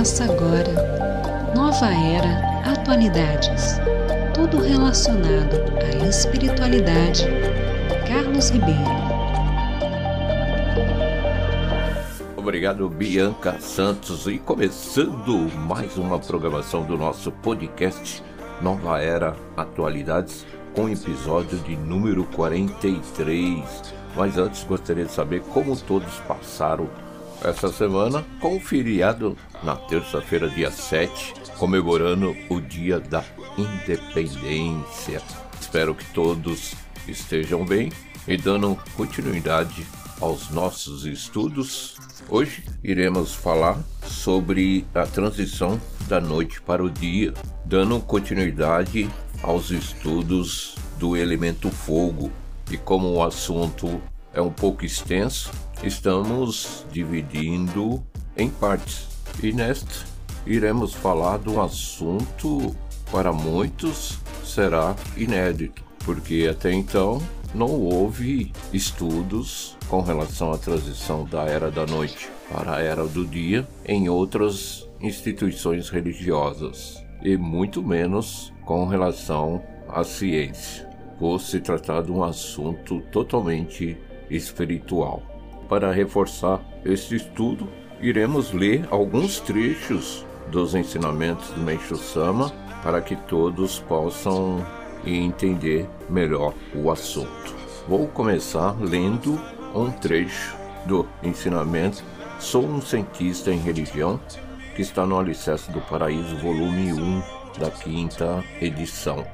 Começa agora. Nova Era Atualidades. Tudo relacionado à espiritualidade. Carlos Ribeiro. Obrigado, Bianca Santos. E começando mais uma programação do nosso podcast Nova Era Atualidades, com episódio de número 43. Mas antes gostaria de saber como todos passaram essa semana com o feriado na terça-feira, dia 7, comemorando o Dia da Independência. Espero que todos estejam bem e dando continuidade aos nossos estudos. Hoje iremos falar sobre a transição da noite para o dia, dando continuidade aos estudos do elemento fogo. E como o assunto é um pouco extenso, estamos dividindo em partes. E nesta iremos falar de um assunto para muitos será inédito, porque até então não houve estudos com relação à transição da era da noite para a era do dia em outras instituições religiosas, e muito menos com relação à ciência, por se tratar de um assunto totalmente espiritual. Para reforçar este estudo, iremos ler alguns trechos dos ensinamentos do Meishu Sama para que todos possam entender melhor o assunto. Vou começar lendo um trecho do ensinamento Sou um cientista em religião que está no Alicerce do Paraíso, volume 1 da quinta edição.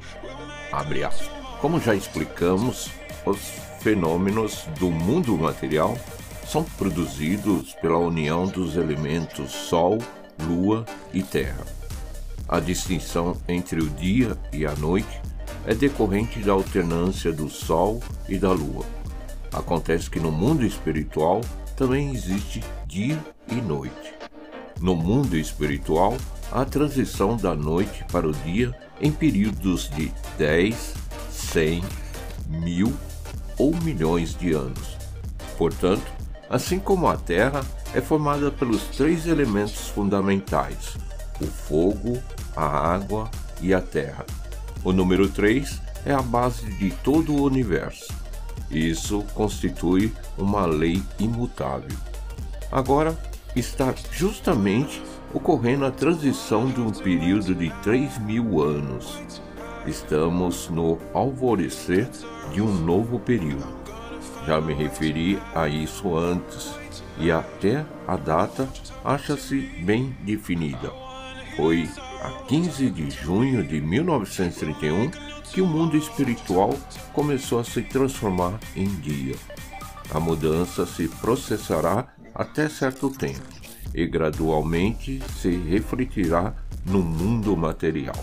Abre aspas. Como já explicamos, os fenômenos do mundo material são produzidos pela união dos elementos Sol, Lua e Terra. A distinção entre o dia e a noite é decorrente da alternância do Sol e da Lua. Acontece que no mundo espiritual também existe dia e noite. No mundo espiritual, há transição da noite para o dia em períodos de 10, 100, mil ou milhões de anos. Portanto, assim como a Terra é formada pelos três elementos fundamentais: o fogo, a água e a terra. O número 3 é a base de todo o universo. Isso constitui uma lei imutável. Agora está justamente ocorrendo a transição de um período de 3 mil anos. Estamos no alvorecer de um novo período. Já me referi a isso antes e até a data acha-se bem definida. Foi a 15 de junho de 1931 que o mundo espiritual começou a se transformar em dia. A mudança se processará até certo tempo e gradualmente se refletirá no mundo material.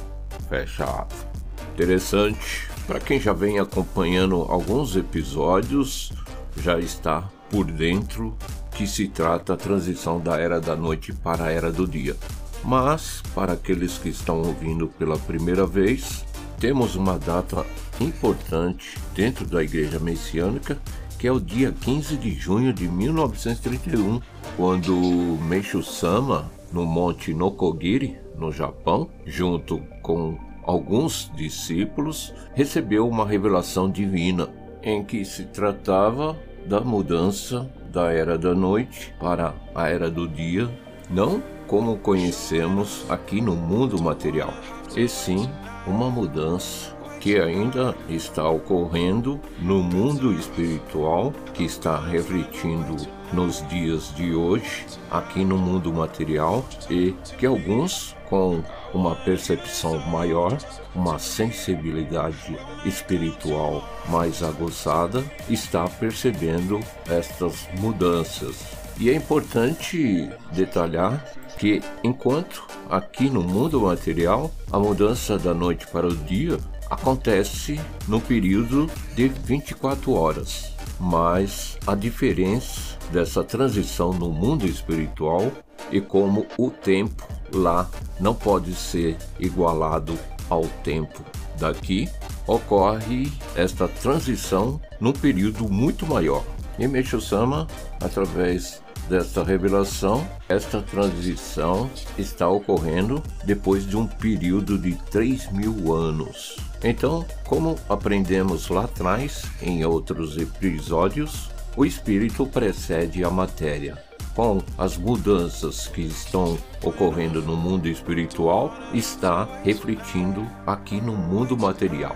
Fecha aspas. Interessante, para quem já vem acompanhando alguns episódios, já está por dentro que se trata a transição da era da noite para a era do dia. Mas, para aqueles que estão ouvindo pela primeira vez, temos uma data importante dentro da Igreja Messiânica, que é o dia 15 de junho de 1931, quando Meishu Sama, no Monte Nokogiri, no Japão, junto com alguns discípulos, recebeu uma revelação divina em que se tratava da mudança da era da noite para a era do dia, não como conhecemos aqui no mundo material, e sim uma mudança que ainda está ocorrendo no mundo espiritual, que está refletindo nos dias de hoje, aqui no mundo material, e que alguns, com uma percepção maior, uma sensibilidade espiritual mais aguçada, está percebendo estas mudanças. E é importante detalhar que enquanto aqui no mundo material a mudança da noite para o dia acontece no período de 24 horas, mas a diferença dessa transição no mundo espiritual e como o tempo lá não pode ser igualado ao tempo daqui, ocorre esta transição num período muito maior. E Meishu Sama, através desta revelação, esta transição está ocorrendo depois de um período de 3 mil anos. Então, como aprendemos lá atrás, em outros episódios, o espírito precede a matéria. Com as mudanças que estão ocorrendo no mundo espiritual, está refletindo aqui no mundo material.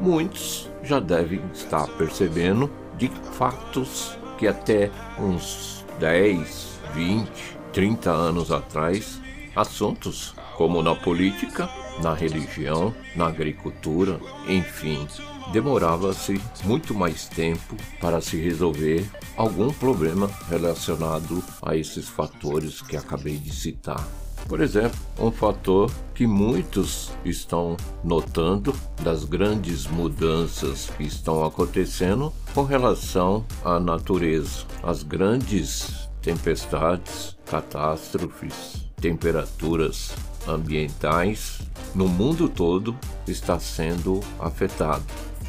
Muitos já devem estar percebendo de fatos que até uns 10, 20, 30 anos atrás, assuntos como na política, na religião, na agricultura, enfim, demorava-se muito mais tempo para se resolver algum problema relacionado a esses fatores que acabei de citar. Por exemplo, um fator que muitos estão notando das grandes mudanças que estão acontecendo com relação à natureza, as grandes tempestades, catástrofes, temperaturas ambientais no mundo todo está sendo afetado.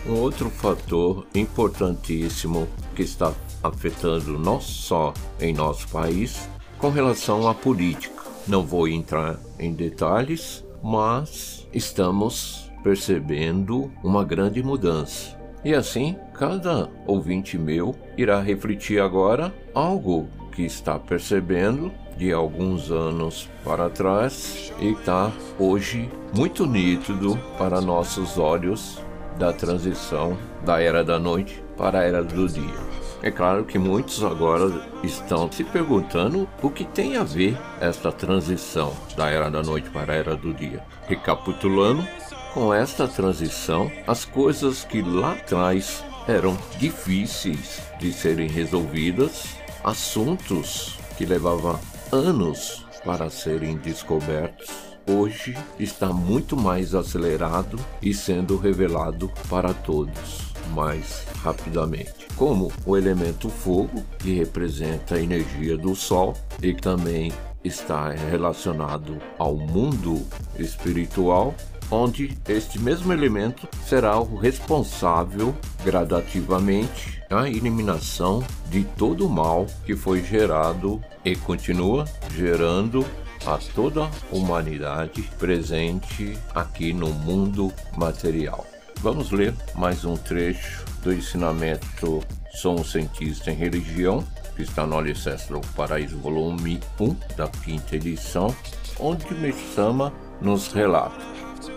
Um outro fator importantíssimo que está afetando não só em nosso país com relação à política não vou entrar em detalhes, mas estamos percebendo uma grande mudança. E assim, cada ouvinte meu irá refletir agora algo que está percebendo de alguns anos para trás e está hoje muito nítido para nossos olhos da transição da era da noite para a era do dia. É claro que muitos agora estão se perguntando o que tem a ver esta transição da era da noite para a era do dia. Recapitulando, com esta transição, as coisas que lá atrás eram difíceis de serem resolvidas, assuntos que levavam anos para serem descobertos, hoje está muito mais acelerado e sendo revelado para todos mais rapidamente. Como o elemento fogo, que representa a energia do Sol e também está relacionado ao mundo espiritual, onde este mesmo elemento será o responsável gradativamente a eliminação de todo o mal que foi gerado e continua gerando a toda a humanidade presente aqui no mundo material. Vamos ler mais um trecho do ensinamento Sou um Cientista em Religião, que está no Alicerce do Paraíso, volume 1, da quinta edição, onde Meshama nos relata,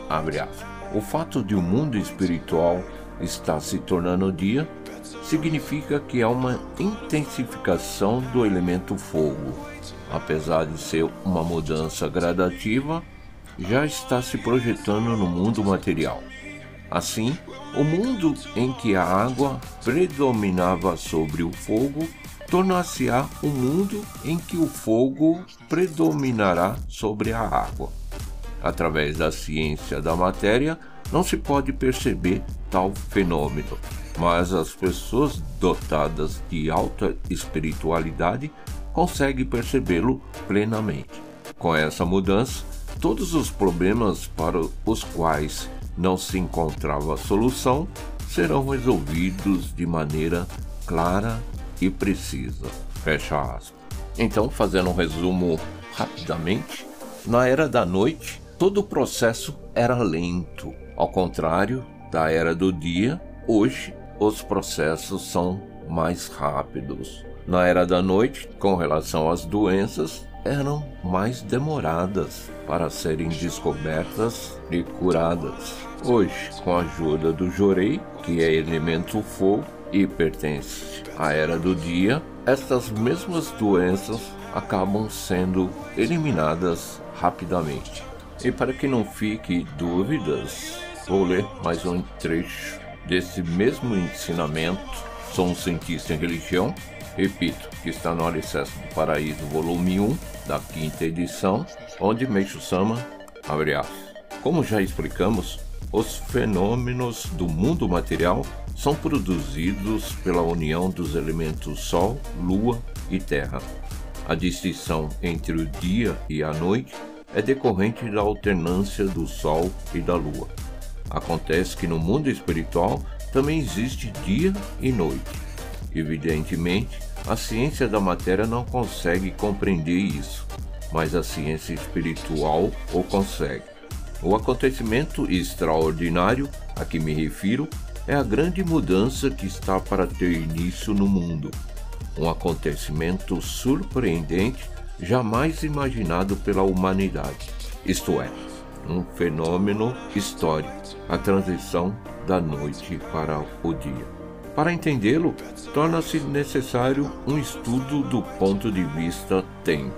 abre aspas, o fato de o mundo espiritual estar se tornando dia significa que há uma intensificação do elemento fogo. Apesar de ser uma mudança gradativa, já está se projetando no mundo material. Assim, o mundo em que a água predominava sobre o fogo tornar-se-á um mundo em que o fogo predominará sobre a água. Através da ciência da matéria, não se pode perceber tal fenômeno, mas as pessoas dotadas de alta espiritualidade conseguem percebê-lo plenamente. Com essa mudança, todos os problemas para os quais não se encontrava solução serão resolvidos de maneira clara e precisa. Fecha aspas. Então, fazendo um resumo rapidamente, na era da noite, todo o processo era lento. Ao contrário da era do dia, hoje os processos são mais rápidos. Na era da noite, com relação às doenças, eram mais demoradas para serem descobertas e curadas. Hoje, com a ajuda do Jorei, que é elemento fogo e pertence à era do dia, estas mesmas doenças acabam sendo eliminadas rapidamente. E para que não fique dúvidas, vou ler mais um trecho desse mesmo ensinamento. Sou um cientista em religião, repito, que está no Alicerce do Paraíso, volume 1, da quinta edição, onde Meixo Sama abre aspas. Como já explicamos, os fenômenos do mundo material são produzidos pela união dos elementos Sol, Lua e Terra. A distinção entre o dia e a noite é decorrente da alternância do Sol e da Lua. Acontece que no mundo espiritual também existe dia e noite. Evidentemente, a ciência da matéria não consegue compreender isso, mas a ciência espiritual o consegue. O acontecimento extraordinário a que me refiro é a grande mudança que está para ter início no mundo. Um acontecimento surpreendente jamais imaginado pela humanidade, isto é, um fenômeno histórico, a transição da noite para o dia. Para entendê-lo, torna-se necessário um estudo do ponto de vista tempo.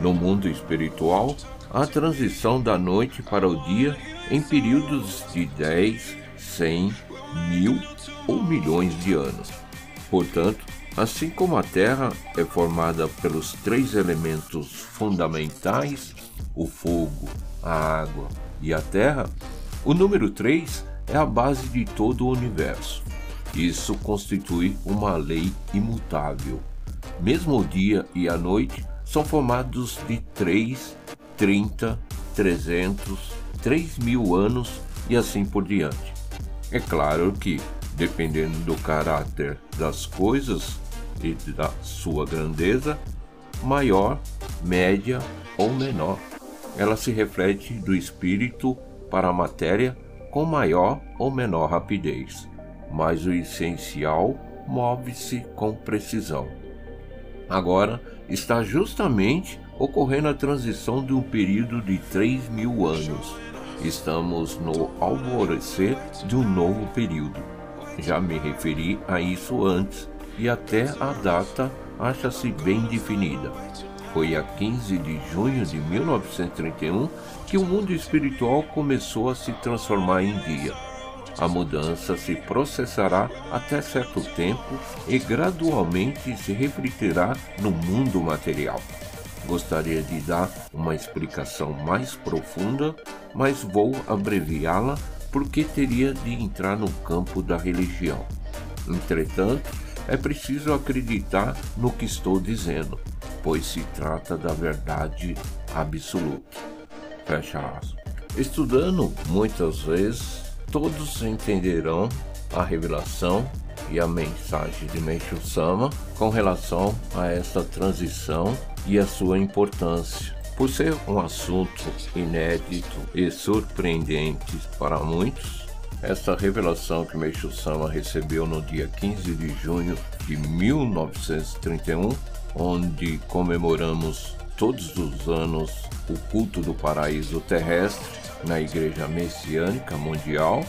No mundo espiritual, a transição da noite para o dia em períodos de 10, 100, mil ou milhões de anos. Portanto, assim como a Terra é formada pelos três elementos fundamentais, o fogo, a água e a terra, o número 3 é a base de todo o universo. Isso constitui uma lei imutável. Mesmo o dia e a noite são formados de 3, 30, 300, 3 mil anos e assim por diante. É claro que, dependendo do caráter das coisas e da sua grandeza, maior, média ou menor ela se reflete do espírito para a matéria com maior ou menor rapidez, mas o essencial move-se com precisão. Agora está justamente ocorrendo a transição de um período de 3 mil anos. Estamos no alvorecer de um novo período. Já me referi a isso antes e até a data acha-se bem definida. Foi a 15 de junho de 1931 que o mundo espiritual começou a se transformar em dia. A mudança se processará até certo tempo e gradualmente se refletirá no mundo material. Gostaria de dar uma explicação mais profunda, mas vou abreviá-la porque teria de entrar no campo da religião. Entretanto, é preciso acreditar no que estou dizendo pois se trata da verdade absoluta. Fecha aspas. Estudando muitas vezes, todos entenderão a revelação e a mensagem de Meishu Sama com relação a essa transição e a sua importância. Por ser um assunto inédito e surpreendente para muitos, essa revelação que Meishu Sama recebeu no dia 15 de junho de 1931 onde comemoramos todos os anos o culto do paraíso terrestre na Igreja Messiânica Mundial,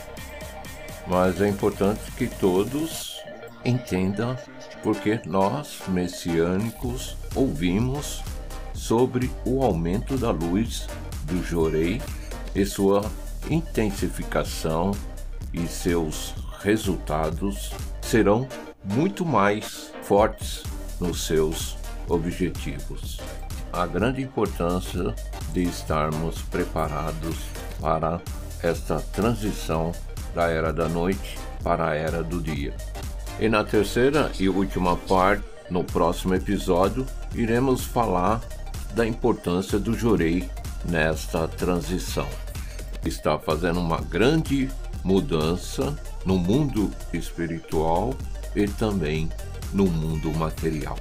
mas é importante que todos entendam porque nós, messiânicos, ouvimos sobre o aumento da luz do Jorei e sua intensificação e seus resultados serão muito mais fortes nos seus objetivos. A grande importância de estarmos preparados para esta transição da era da noite para a era do dia. E na terceira e última parte, no próximo episódio, iremos falar da importância do Jorei nesta transição. Está fazendo uma grande mudança no mundo espiritual e também no mundo material.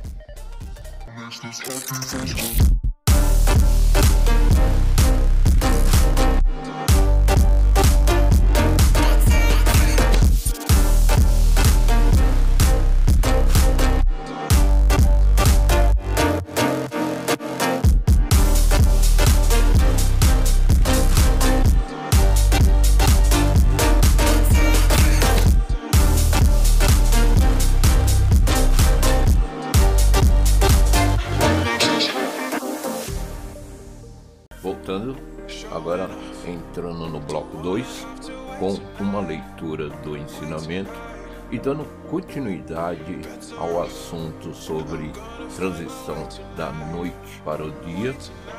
Ensinamento e dando continuidade ao assunto sobre transição da noite para o dia,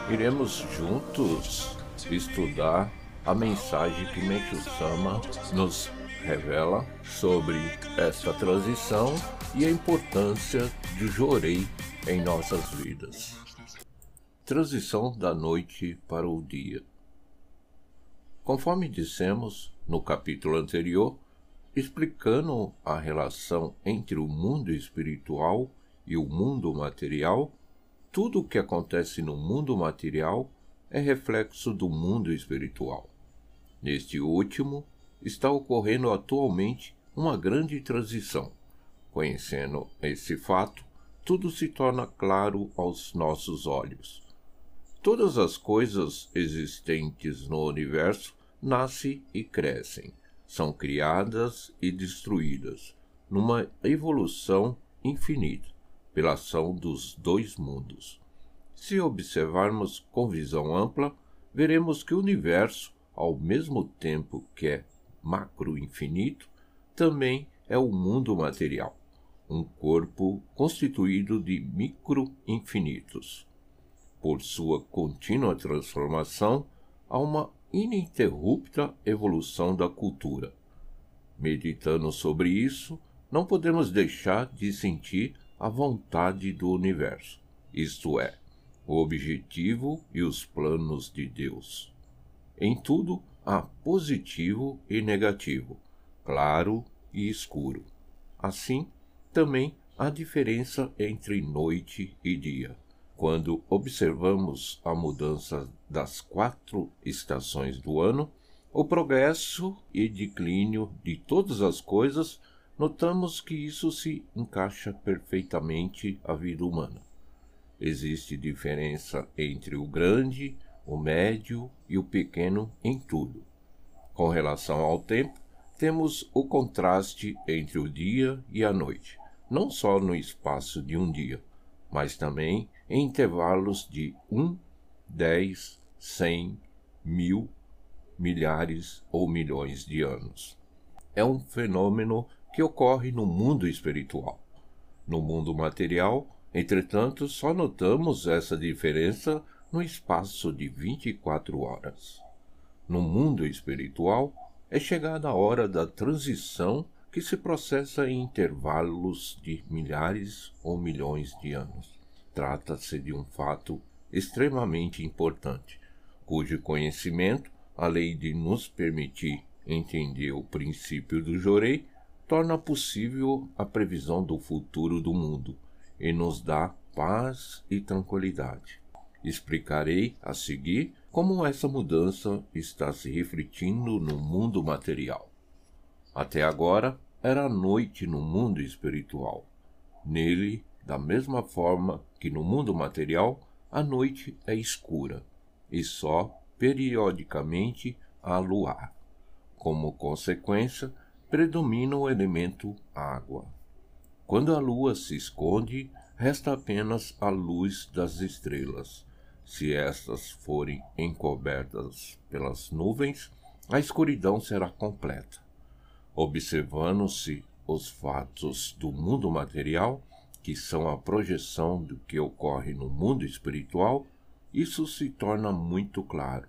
iremos juntos estudar a mensagem que Meishu Sama nos revela sobre esta transição e a importância do Jorei em nossas vidas. Transição da noite para o dia. Conforme dissemos no capítulo anterior, explicando a relação entre o mundo espiritual e o mundo material, tudo o que acontece no mundo material é reflexo do mundo espiritual. Neste último, está ocorrendo atualmente uma grande transição. Conhecendo esse fato, tudo se torna claro aos nossos olhos. Todas as coisas existentes no universo nascem e crescem, são criadas e destruídas, numa evolução infinita, pela ação dos dois mundos. Se observarmos com visão ampla, veremos que o universo, ao mesmo tempo que é macro-infinito, também é o mundo material, um corpo constituído de micro-infinitos. Por sua contínua transformação, há uma ininterrupta evolução da cultura. Meditando sobre isso, não podemos deixar de sentir a vontade do universo, isto é, o objetivo e os planos de Deus. Em tudo há positivo e negativo, claro e escuro. Assim, também há diferença entre noite e dia. Quando observamos a mudança das quatro estações do ano, o progresso e declínio de todas as coisas, notamos que isso se encaixa perfeitamente à vida humana. Existe diferença entre o grande, o médio e o pequeno em tudo. Com relação ao tempo, temos o contraste entre o dia e a noite, não só no espaço de um dia, mas também em intervalos de um, dez, cem, mil, milhares ou milhões de anos. É um fenômeno que ocorre no mundo espiritual. No mundo material, Entretanto, só notamos essa diferença no espaço de 24 horas. No mundo espiritual, é chegada a hora da transição que se processa em intervalos de milhares ou milhões de anos. Trata-se de um fato extremamente importante, cujo conhecimento, além de nos permitir entender o princípio do Jorei, torna possível a previsão do futuro do mundo e nos dá paz e tranquilidade. Explicarei a seguir como essa mudança está se refletindo no mundo material. Até agora era noite no mundo espiritual. Nele, da mesma forma que no mundo material, a noite é escura e só periodicamente há luar. Como consequência, predomina o elemento água. Quando a lua se esconde, resta apenas a luz das estrelas. Se estas forem encobertas pelas nuvens, a escuridão será completa. Observando-se os fatos do mundo material, que são a projeção do que ocorre no mundo espiritual, isso se torna muito claro.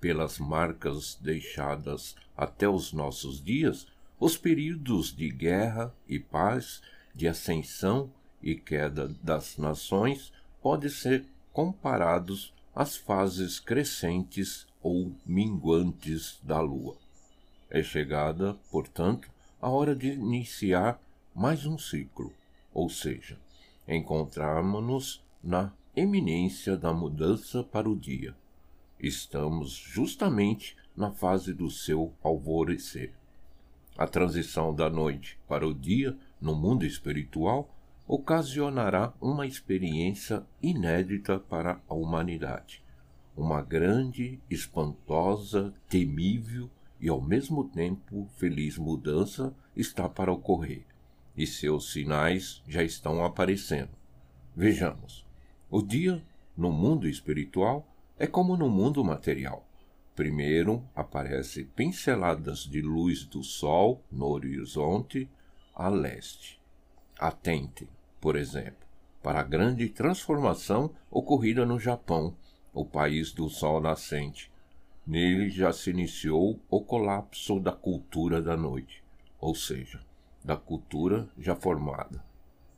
Pelas marcas deixadas até os nossos dias, os períodos de guerra e paz de ascensão e queda das nações pode ser comparados às fases crescentes ou minguantes da lua. É chegada, portanto, a hora de iniciar mais um ciclo, ou seja, encontrarmos-nos na eminência da mudança para o dia. Estamos justamente na fase do seu alvorecer. A transição da noite para o dia no mundo espiritual ocasionará uma experiência inédita para a humanidade. Uma grande, espantosa, temível e ao mesmo tempo feliz mudança está para ocorrer, e seus sinais já estão aparecendo. Vejamos. O dia no mundo espiritual é como no mundo material. Primeiro aparecem pinceladas de luz do sol no horizonte a leste. Atente, por exemplo, para a grande transformação ocorrida no Japão, o país do sol nascente. Nele já se iniciou o colapso da cultura da noite, ou seja, da cultura já formada.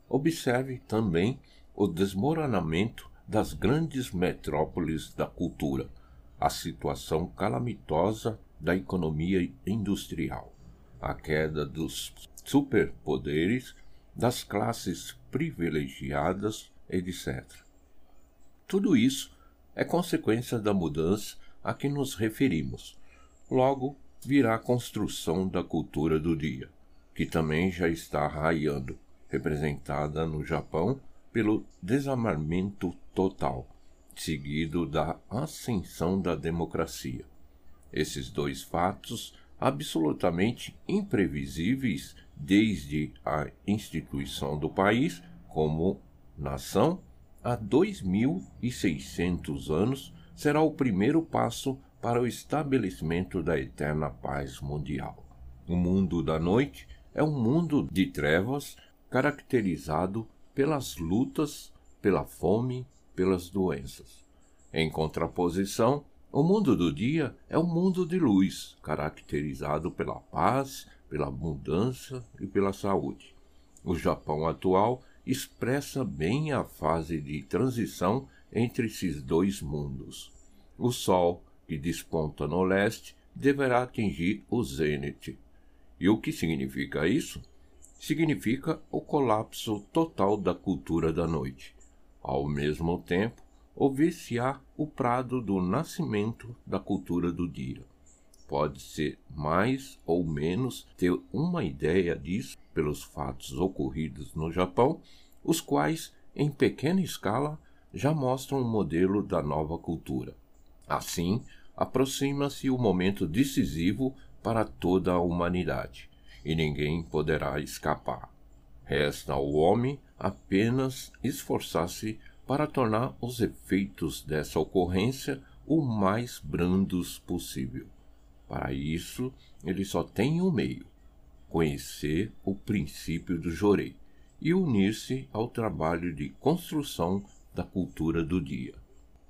Observe também o desmoronamento das grandes metrópoles da cultura a situação calamitosa da economia industrial, a queda dos superpoderes das classes privilegiadas, etc. Tudo isso é consequência da mudança a que nos referimos. Logo, virá a construção da cultura do dia, que também já está raiando, representada no Japão pelo desarmamento total, seguido da ascensão da democracia. Esses dois fatos, absolutamente imprevisíveis desde a instituição do país como nação, há 2.600 anos, será o primeiro passo para o estabelecimento da eterna paz mundial. O mundo da noite é um mundo de trevas caracterizado pelas lutas, pela fome, pelas doenças. Em contraposição, o mundo do dia é um mundo de luz, caracterizado pela paz, pela abundância e pela saúde. O Japão atual expressa bem a fase de transição entre esses dois mundos. O Sol, que desponta no leste, deverá atingir o zênite. E o que significa isso? Significa o colapso total da cultura da noite. Ao mesmo tempo, ouvir-se-á o prado do nascimento da cultura do dia. Pode-se mais ou menos ter uma ideia disso pelos fatos ocorridos no Japão, os quais, em pequena escala, já mostram o um modelo da nova cultura. Assim, aproxima-se o momento decisivo para toda a humanidade, e ninguém poderá escapar. Resta ao homem apenas esforçar-se para tornar os efeitos dessa ocorrência o mais brandos possível. Para isso, ele só tem um meio: conhecer o princípio do Jorei e unir-se ao trabalho de construção da cultura do dia.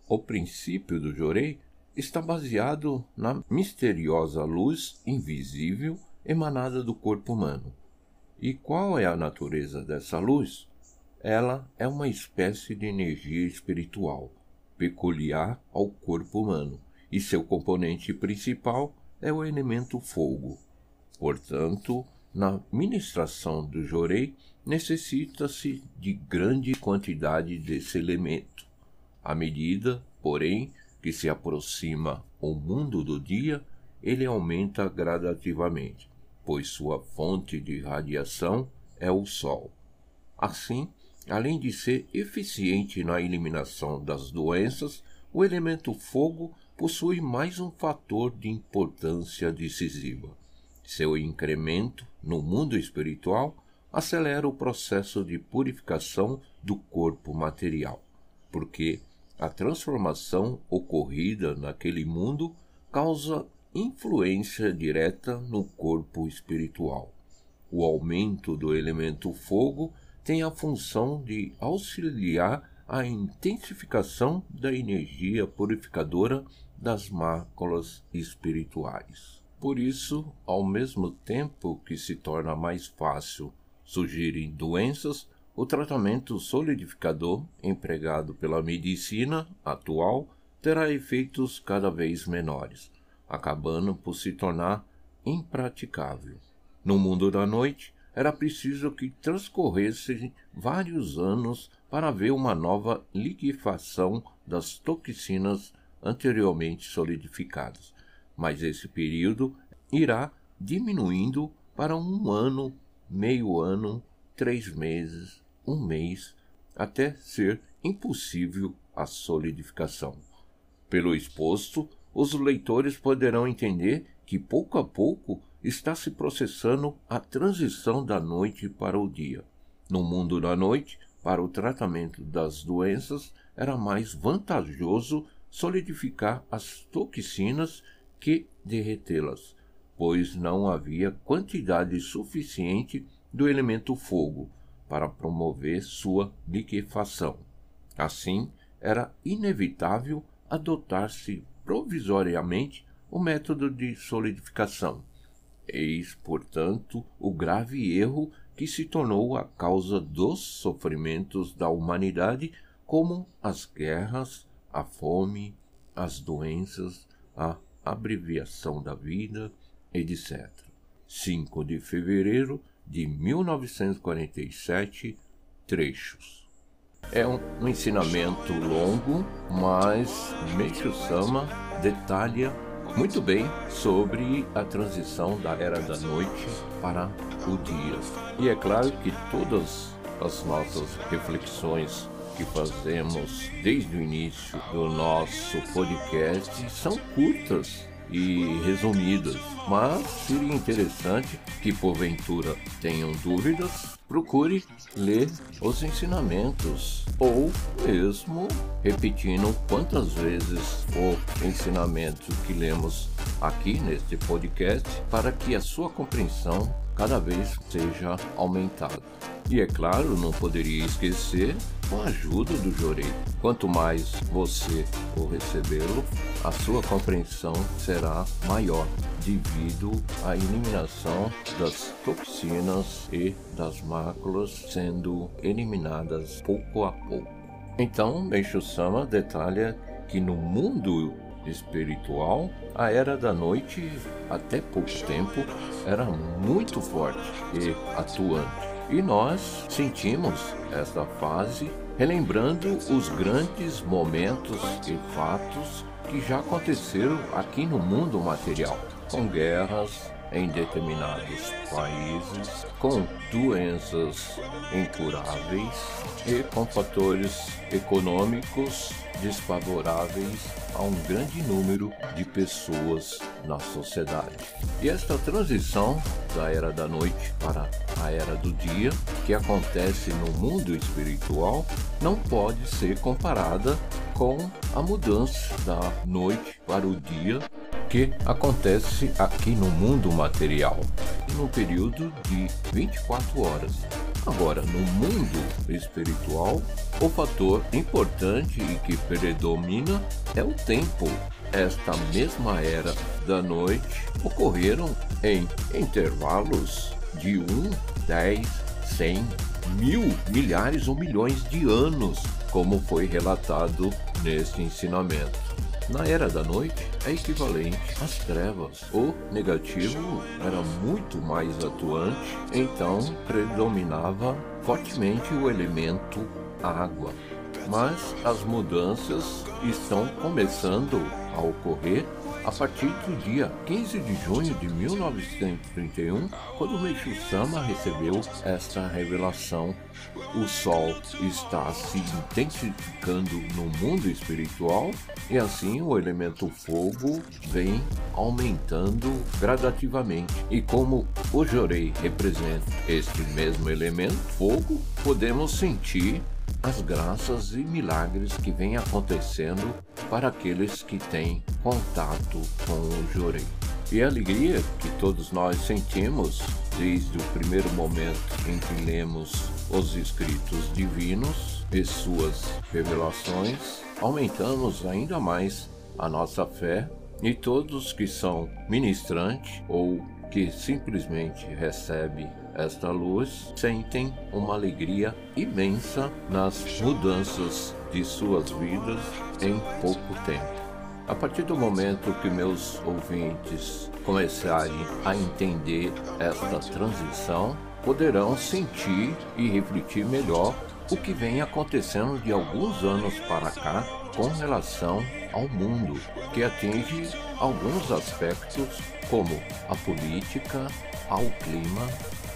O princípio do Jorei está baseado na misteriosa luz invisível emanada do corpo humano. E qual é a natureza dessa luz? Ela é uma espécie de energia espiritual, peculiar ao corpo humano, e seu componente principal é o elemento fogo. Portanto, na ministração do jorei, necessita-se de grande quantidade desse elemento. À medida, porém, que se aproxima o mundo do dia, ele aumenta gradativamente, pois sua fonte de radiação é o Sol. Assim, Além de ser eficiente na eliminação das doenças, o elemento fogo possui mais um fator de importância decisiva. Seu incremento no mundo espiritual acelera o processo de purificação do corpo material, porque a transformação ocorrida naquele mundo causa influência direta no corpo espiritual. O aumento do elemento fogo tem a função de auxiliar a intensificação da energia purificadora das máculas espirituais. Por isso, ao mesmo tempo que se torna mais fácil surgirem doenças, o tratamento solidificador empregado pela medicina atual terá efeitos cada vez menores, acabando por se tornar impraticável. No mundo da noite, era preciso que transcorressem vários anos para ver uma nova liquefação das toxinas anteriormente solidificadas, mas esse período irá diminuindo para um ano, meio ano, três meses, um mês, até ser impossível a solidificação. Pelo exposto, os leitores poderão entender que pouco a pouco está se processando a transição da noite para o dia. No mundo da noite, para o tratamento das doenças, era mais vantajoso solidificar as toxinas que derretê-las, pois não havia quantidade suficiente do elemento fogo para promover sua liquefação. Assim, era inevitável adotar-se provisoriamente o método de solidificação, Eis, portanto, o grave erro que se tornou a causa dos sofrimentos da humanidade, como as guerras, a fome, as doenças, a abreviação da vida, etc. 5 de fevereiro de 1947 trechos. É um, um ensinamento longo, mas Meishu Sama detalha muito bem sobre a transição da era da noite para o dia. E é claro que todas as nossas reflexões que fazemos desde o início do nosso podcast são curtas e resumidas, mas seria interessante que porventura tenham dúvidas, procure ler os ensinamentos ou mesmo repetindo quantas vezes o ensinamento que lemos aqui neste podcast para que a sua compreensão cada vez seja aumentada. E é claro, não poderia esquecer com a ajuda do Jorei. Quanto mais você o recebê-lo, a sua compreensão será maior devido à eliminação das toxinas e das máculas sendo eliminadas pouco a pouco. Então, Meishu Sama detalha que no mundo espiritual, a era da noite, até pouco tempo, era muito forte e atuante. E nós sentimos esta fase relembrando os grandes momentos e fatos que já aconteceram aqui no mundo material, com guerras em determinados países, com doenças incuráveis e com fatores econômicos desfavoráveis a um grande número de pessoas na sociedade. E esta transição da era da noite para a era do dia, que acontece no mundo espiritual, não pode ser comparada com a mudança da noite para o dia que acontece aqui no mundo material, no período de 24 horas. Agora, no mundo espiritual, o fator importante e que predomina é o tempo. Esta mesma era da noite ocorreram em intervalos de 1, 10, 100, mil, milhares ou milhões de anos, como foi relatado neste ensinamento. Na era da noite é equivalente às trevas. O negativo era muito mais atuante, então predominava fortemente o elemento água. Mas as mudanças estão começando a ocorrer a partir do dia 15 de junho de 1931, quando Meishu Sama recebeu esta revelação. O Sol está se intensificando no mundo espiritual e assim o elemento fogo vem aumentando gradativamente. E como o Jorei representa este mesmo elemento, fogo, podemos sentir as graças e milagres que vêm acontecendo para aqueles que têm contato com o Jorei. E a alegria que todos nós sentimos desde o primeiro momento em que lemos os escritos divinos e suas revelações, aumentamos ainda mais a nossa fé e todos que são ministrantes ou que simplesmente recebe esta luz sentem uma alegria imensa nas mudanças de suas vidas em pouco tempo. A partir do momento que meus ouvintes começarem a entender esta transição, poderão sentir e refletir melhor o que vem acontecendo de alguns anos para cá com relação ao mundo, que atinge alguns aspectos como a política, ao clima,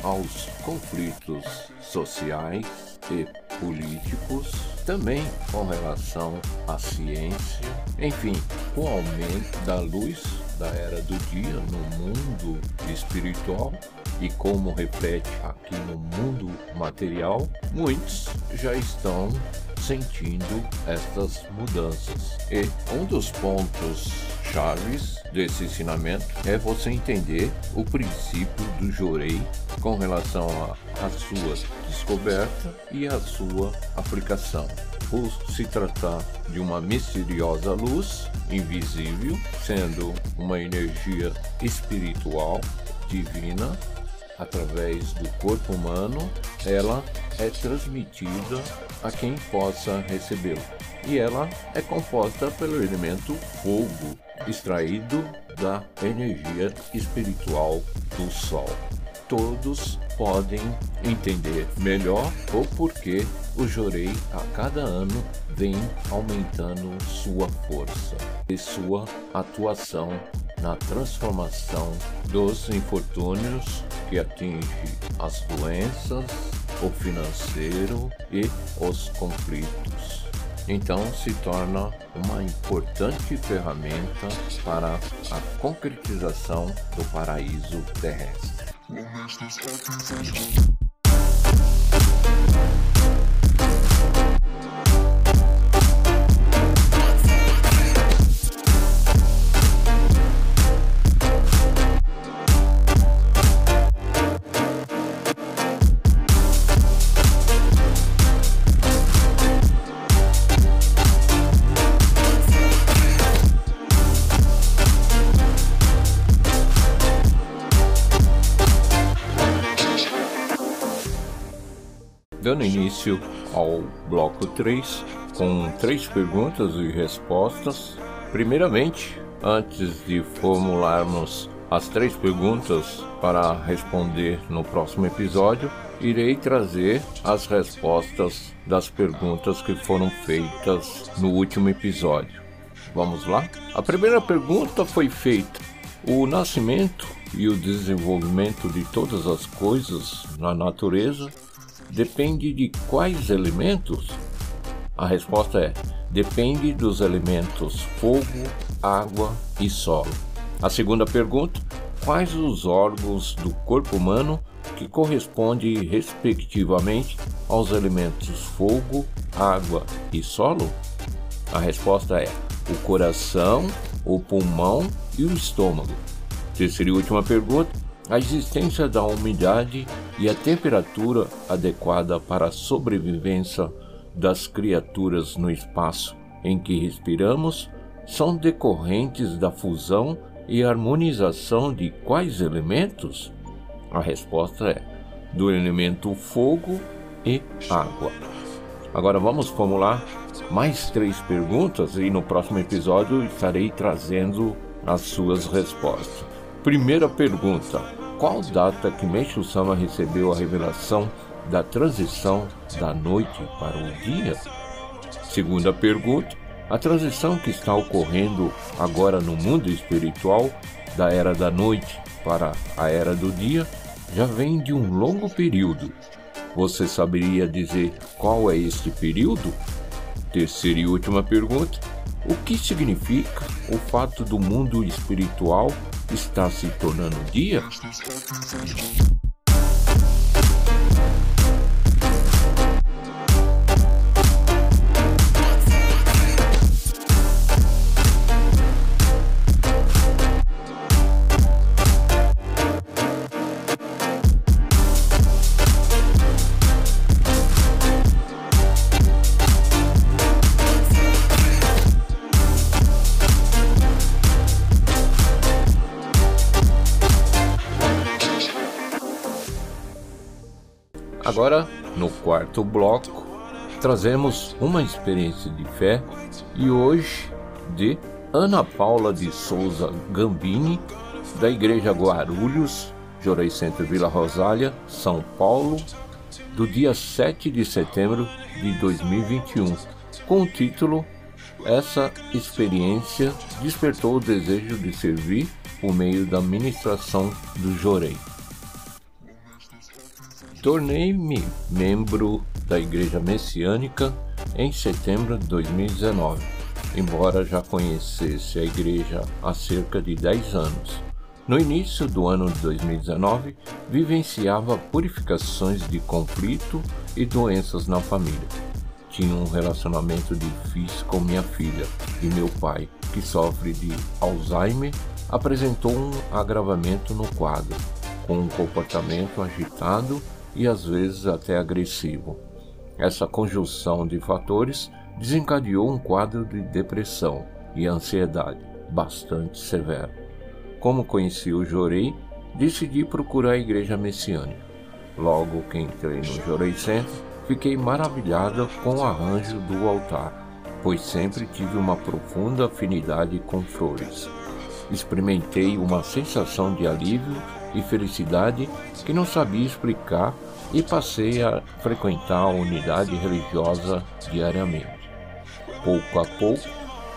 aos conflitos sociais e políticos, também com relação à ciência, enfim, o aumento da luz da era do dia no mundo espiritual e como reflete aqui no mundo material, muitos já estão sentindo estas mudanças. E um dos pontos chaves desse ensinamento é você entender o princípio do Jorei com relação à sua descoberta e à sua aplicação. Por se tratar de uma misteriosa luz invisível, sendo uma energia espiritual divina, através do corpo humano, ela é transmitida a quem possa recebê-la. E ela é composta pelo elemento fogo, extraído da energia espiritual do Sol. todos podem entender melhor o porquê o Jorei a cada ano vem aumentando sua força e sua atuação na transformação dos infortúnios que atinge as doenças, o financeiro e os conflitos. Então se torna uma importante ferramenta para a concretização do paraíso terrestre. Início ao bloco 3 com três perguntas e respostas. Primeiramente, antes de formularmos as três perguntas para responder no próximo episódio, irei trazer as respostas das perguntas que foram feitas no último episódio. Vamos lá? A primeira pergunta foi feita: o nascimento e o desenvolvimento de todas as coisas na natureza depende de quais elementos? A resposta é: depende dos elementos fogo, água e solo. A segunda pergunta: quais os órgãos do corpo humano que correspondem respectivamente aos elementos fogo, água e solo? A resposta é: o coração, o pulmão e o estômago. Terceira e última pergunta: a existência da umidade e a temperatura adequada para a sobrevivência das criaturas no espaço em que respiramos são decorrentes da fusão e harmonização de quais elementos? A resposta é do elemento fogo e água. Agora vamos formular mais três perguntas e no próximo episódio estarei trazendo as suas respostas. Primeira pergunta: qual data que Meixo Sama recebeu a revelação da transição da noite para o dia? Segunda pergunta: a transição que está ocorrendo agora no mundo espiritual da era da noite para a era do dia já vem de um longo período. Você saberia dizer qual é este período? Terceira e última pergunta: o que significa o fato do mundo espiritual está se tornando dia? Agora, no quarto bloco, trazemos uma experiência de fé e hoje de Ana Paula de Souza Gambini, da Igreja Guarulhos, Jorei Centro Vila Rosália, São Paulo, do dia 7 de setembro de 2021, com o título Essa experiência despertou o desejo de servir por meio da ministração do Jorei. Tornei-me membro da Igreja Messiânica em setembro de 2019, embora já conhecesse a igreja há cerca de 10 anos. No início do ano de 2019, vivenciava purificações de conflito e doenças na família. Tinha um relacionamento difícil com minha filha e meu pai, que sofre de Alzheimer, apresentou um agravamento no quadro, com um comportamento agitado e às vezes até agressivo. Essa conjunção de fatores desencadeou um quadro de depressão e ansiedade bastante severo. Como conheci o Jorei, decidi procurar a igreja messiânica. Logo que entrei no Jorei Centro, fiquei maravilhada com o arranjo do altar, pois sempre tive uma profunda afinidade com flores. Experimentei uma sensação de alívio e felicidade que não sabia explicar e passei a frequentar a unidade religiosa diariamente. Pouco a pouco,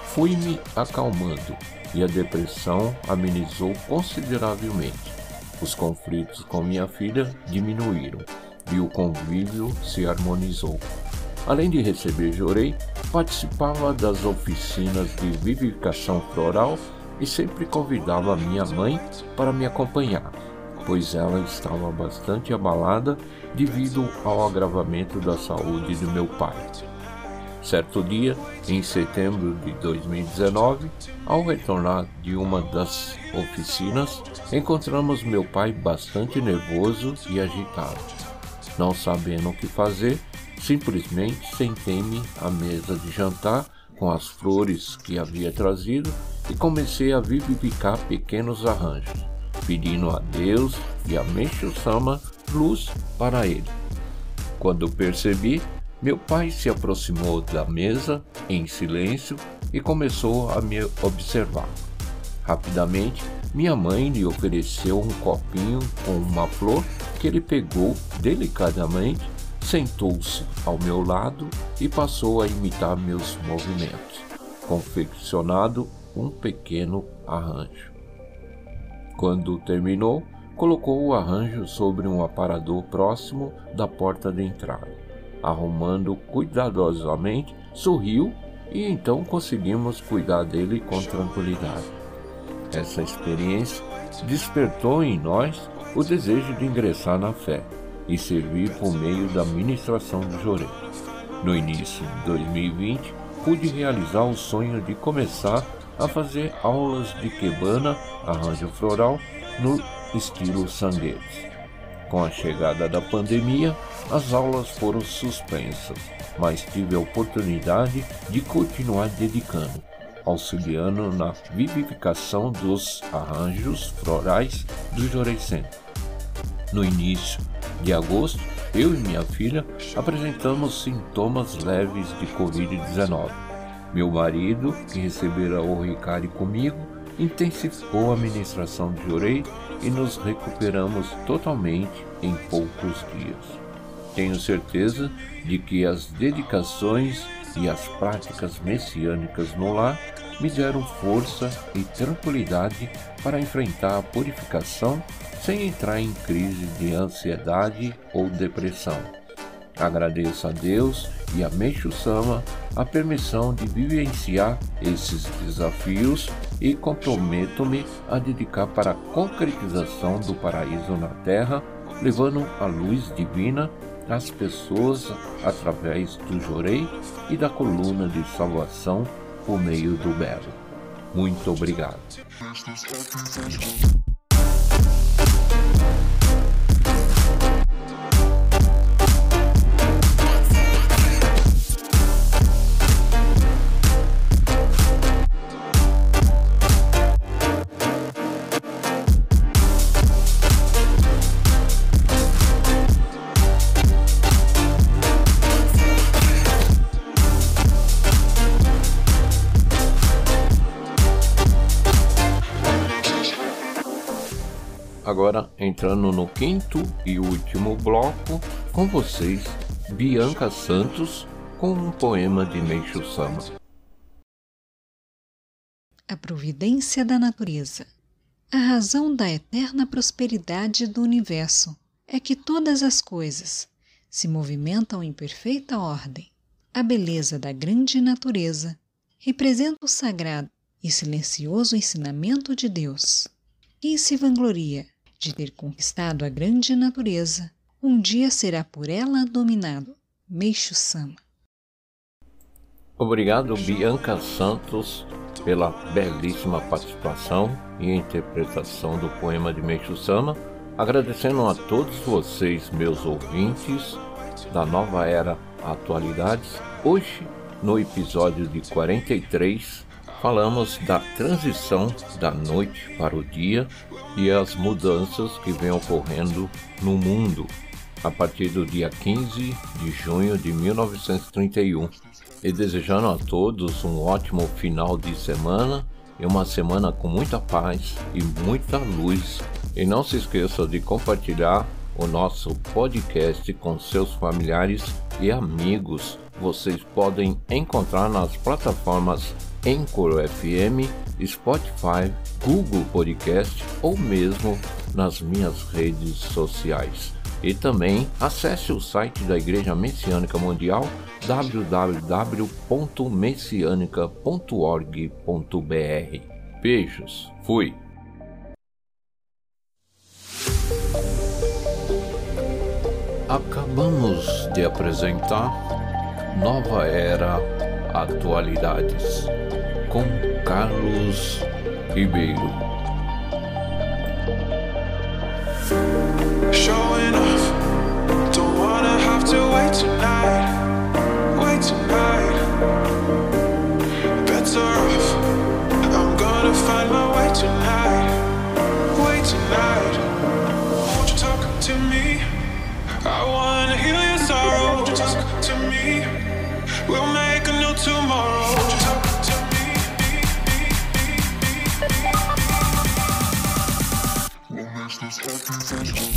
fui me acalmando e a depressão amenizou consideravelmente. Os conflitos com minha filha diminuíram e o convívio se harmonizou. Além de receber jorei, participava das oficinas de vivificação floral e sempre convidava minha mãe para me acompanhar, pois ela estava bastante abalada devido ao agravamento da saúde do meu pai. Certo dia, em setembro de 2019, ao retornar de uma das oficinas, encontramos meu pai bastante nervoso e agitado. Não sabendo o que fazer, simplesmente sentei-me à mesa de jantar com as flores que havia trazido e comecei a vivificar pequenos arranjos, pedindo a Deus e a Meixo Sama luz para ele. Quando percebi, meu pai se aproximou da mesa em silêncio e começou a me observar. Rapidamente, minha mãe lhe ofereceu um copinho com uma flor que ele pegou delicadamente, sentou-se ao meu lado e passou a imitar meus movimentos, confeccionado um pequeno arranjo. Quando terminou, colocou o arranjo sobre um aparador próximo da porta de entrada. Arrumando cuidadosamente, sorriu e então conseguimos cuidar dele com tranquilidade. Essa experiência despertou em nós o desejo de ingressar na fé e servir por meio da ministração do Jorei. No início de 2020, pude realizar o sonho de começar a fazer aulas de quebana, arranjo floral, no estilo Sangueiros. Com a chegada da pandemia, as aulas foram suspensas, mas tive a oportunidade de continuar dedicando, auxiliando na vivificação dos arranjos florais do Jorei Centro. No início de agosto, eu e minha filha apresentamos sintomas leves de Covid-19. Meu marido, que recebera o Ricari comigo, intensificou a administração de Jorei e nos recuperamos totalmente em poucos dias. Tenho certeza de que as dedicações e as práticas messiânicas no lar me deram força e tranquilidade para enfrentar a purificação sem entrar em crise de ansiedade ou depressão. Agradeço a Deus e a Meixo Sama a permissão de vivenciar esses desafios e comprometo-me a dedicar para a concretização do paraíso na terra, levando a luz divina às pessoas através do jorei e da coluna de salvação por meio do belo. Muito obrigado. Entrando no quinto e último bloco, com vocês, Bianca Santos, com um poema de Meixo Sama. A providência da natureza. A razão da eterna prosperidade do universo é que todas as coisas se movimentam em perfeita ordem. A beleza da grande natureza representa o sagrado e silencioso ensinamento de Deus. Quem se vangloria de ter conquistado a grande natureza, um dia será por ela dominado. Meixo Sama. Obrigado, Bianca Santos, pela belíssima participação e interpretação do poema de Meixo Sama. Agradecendo a todos vocês, meus ouvintes da nova era Atualidades. Hoje, no episódio de 43, falamos da transição da noite para o dia e as mudanças que vêm ocorrendo no mundo a partir do dia 15 de junho de 1931. E desejando a todos um ótimo final de semana e uma semana com muita paz e muita luz E não se esqueça de compartilhar o nosso podcast com seus familiares e amigos. Vocês podem encontrar nas plataformas Anchor FM, Spotify, Google Podcast ou mesmo nas minhas redes sociais. E também acesse o site da Igreja Messiânica Mundial www.messianica.org.br. Beijos, fui! Acabamos de apresentar Nova Era Atualidades com Carlos Ribeiro. Showing off, don't wanna have to wait tonight, Thank you.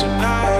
Tonight.